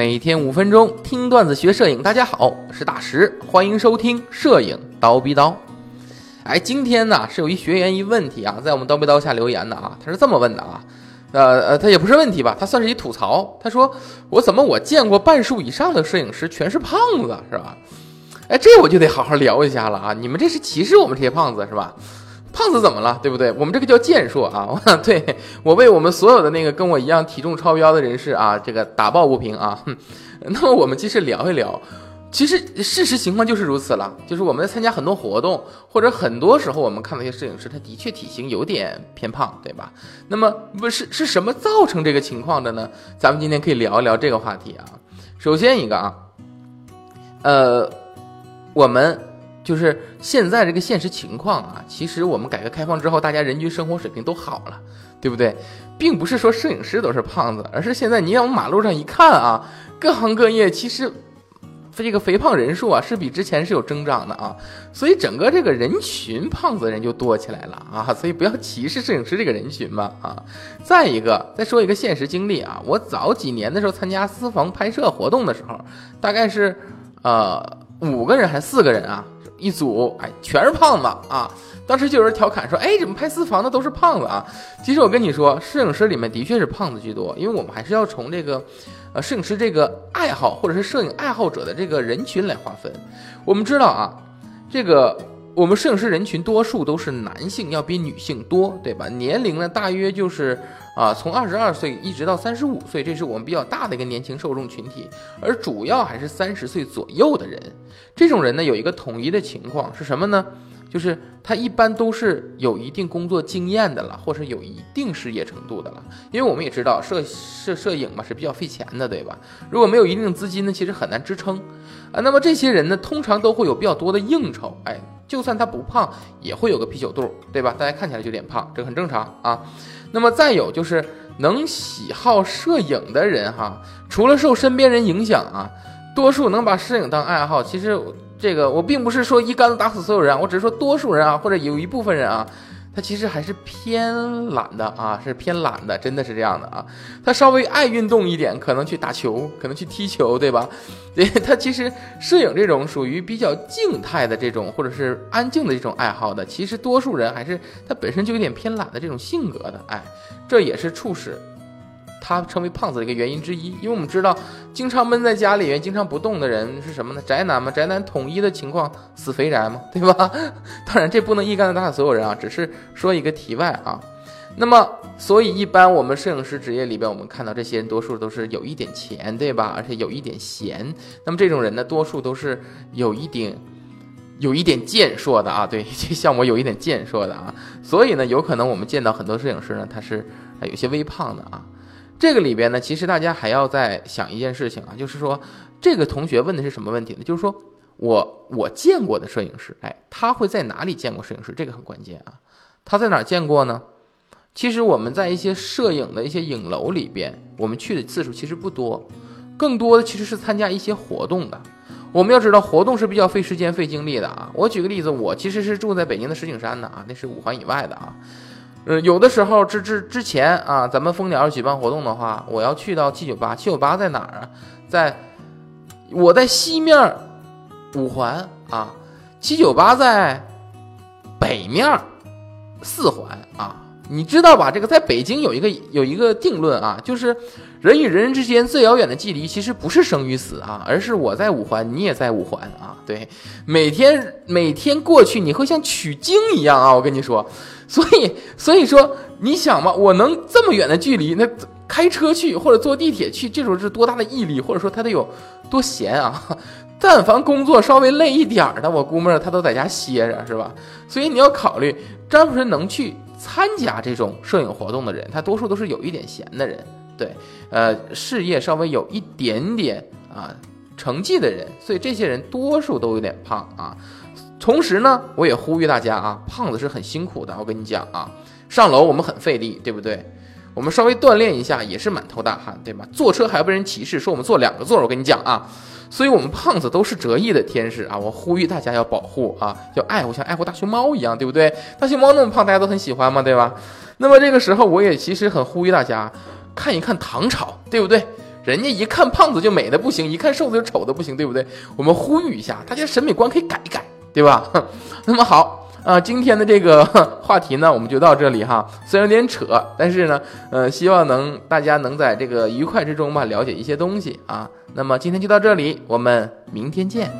每天五分钟听段子学摄影，大家好，我是大石，欢迎收听摄影刀逼刀。哎，今天呢是有一学员一问题啊，在我们刀逼刀下留言的啊，他是这么问的啊，呃呃，他也不是问题吧，他算是一吐槽。他说我怎么我见过半数以上的摄影师全是胖子，是吧？哎，这我就得好好聊一下了啊，你们这是歧视我们这些胖子是吧？胖子怎么了，对不对？我们这个叫健硕啊！对我为我们所有的那个跟我一样体重超标的人士啊，这个打抱不平啊！那么我们继续聊一聊，其实事实情况就是如此了，就是我们在参加很多活动，或者很多时候我们看到一些摄影师，他的确体型有点偏胖，对吧？那么不是是什么造成这个情况的呢？咱们今天可以聊一聊这个话题啊。首先一个啊，呃，我们。就是现在这个现实情况啊，其实我们改革开放之后，大家人均生活水平都好了，对不对？并不是说摄影师都是胖子，而是现在你往马路上一看啊，各行各业其实这个肥胖人数啊是比之前是有增长的啊，所以整个这个人群胖子人就多起来了啊，所以不要歧视摄影师这个人群嘛啊。再一个，再说一个现实经历啊，我早几年的时候参加私房拍摄活动的时候，大概是呃五个人还是四个人啊？一组哎，全是胖子啊！当时就有人调侃说：“哎，怎么拍私房的都是胖子啊？”其实我跟你说，摄影师里面的确是胖子居多，因为我们还是要从这个，呃，摄影师这个爱好或者是摄影爱好者的这个人群来划分。我们知道啊，这个。我们摄影师人群多数都是男性，要比女性多，对吧？年龄呢，大约就是啊，从二十二岁一直到三十五岁，这是我们比较大的一个年轻受众群体，而主要还是三十岁左右的人。这种人呢，有一个统一的情况是什么呢？就是他一般都是有一定工作经验的了，或者有一定事业程度的了。因为我们也知道，摄摄摄影嘛是比较费钱的，对吧？如果没有一定资金呢，其实很难支撑啊。那么这些人呢，通常都会有比较多的应酬，哎。就算他不胖，也会有个啤酒肚，对吧？大家看起来就有点胖，这很正常啊。那么再有就是能喜好摄影的人哈，除了受身边人影响啊，多数能把摄影当爱好。其实这个我并不是说一竿子打死所有人，我只是说多数人啊，或者有一部分人啊。他其实还是偏懒的啊，是偏懒的，真的是这样的啊。他稍微爱运动一点，可能去打球，可能去踢球，对吧？对他其实摄影这种属于比较静态的这种，或者是安静的这种爱好的，其实多数人还是他本身就有点偏懒的这种性格的，哎，这也是促使。他成为胖子的一个原因之一，因为我们知道，经常闷在家里面、经常不动的人是什么呢？宅男嘛，宅男统一的情况，死肥宅嘛，对吧？当然，这不能一竿子打死所有人啊，只是说一个题外啊。那么，所以一般我们摄影师职业里边，我们看到这些人多数都是有一点钱，对吧？而且有一点闲。那么这种人呢，多数都是有一点、有一点健硕的啊，对，像我有一点健硕的啊。所以呢，有可能我们见到很多摄影师呢，他是有些微胖的啊。这个里边呢，其实大家还要再想一件事情啊，就是说，这个同学问的是什么问题呢？就是说我我见过的摄影师，哎，他会在哪里见过摄影师？这个很关键啊。他在哪见过呢？其实我们在一些摄影的一些影楼里边，我们去的次数其实不多，更多的其实是参加一些活动的。我们要知道，活动是比较费时间、费精力的啊。我举个例子，我其实是住在北京的石景山的啊，那是五环以外的啊。嗯，有的时候之之之前啊，咱们蜂鸟要举办活动的话，我要去到七九八，七九八在哪儿啊？在我在西面五环啊，七九八在北面四环啊。你知道吧？这个在北京有一个有一个定论啊，就是人与人之间最遥远的距离，其实不是生与死啊，而是我在五环，你也在五环啊。对，每天每天过去，你会像取经一样啊！我跟你说，所以所以说，你想嘛，我能这么远的距离，那开车去或者坐地铁去，这种是多大的毅力，或者说他得有多闲啊？但凡工作稍微累一点儿的，我估摸着他都在家歇着，是吧？所以你要考虑，詹姆斯能去。参加这种摄影活动的人，他多数都是有一点闲的人，对，呃，事业稍微有一点点啊成绩的人，所以这些人多数都有点胖啊。同时呢，我也呼吁大家啊，胖子是很辛苦的，我跟你讲啊，上楼我们很费力，对不对？我们稍微锻炼一下也是满头大汗，对吧？坐车还被人歧视，说我们坐两个座，我跟你讲啊。所以，我们胖子都是折翼的天使啊！我呼吁大家要保护啊，要爱护，像爱护大熊猫一样，对不对？大熊猫那么胖，大家都很喜欢嘛，对吧？那么这个时候，我也其实很呼吁大家看一看唐朝，对不对？人家一看胖子就美的不行，一看瘦子就丑的不行，对不对？我们呼吁一下，大家审美观可以改一改，对吧？那么好啊，今天的这个 话题呢，我们就到这里哈。虽然有点扯，但是呢，呃，希望能大家能在这个愉快之中吧，了解一些东西啊。那么今天就到这里，我们明天见。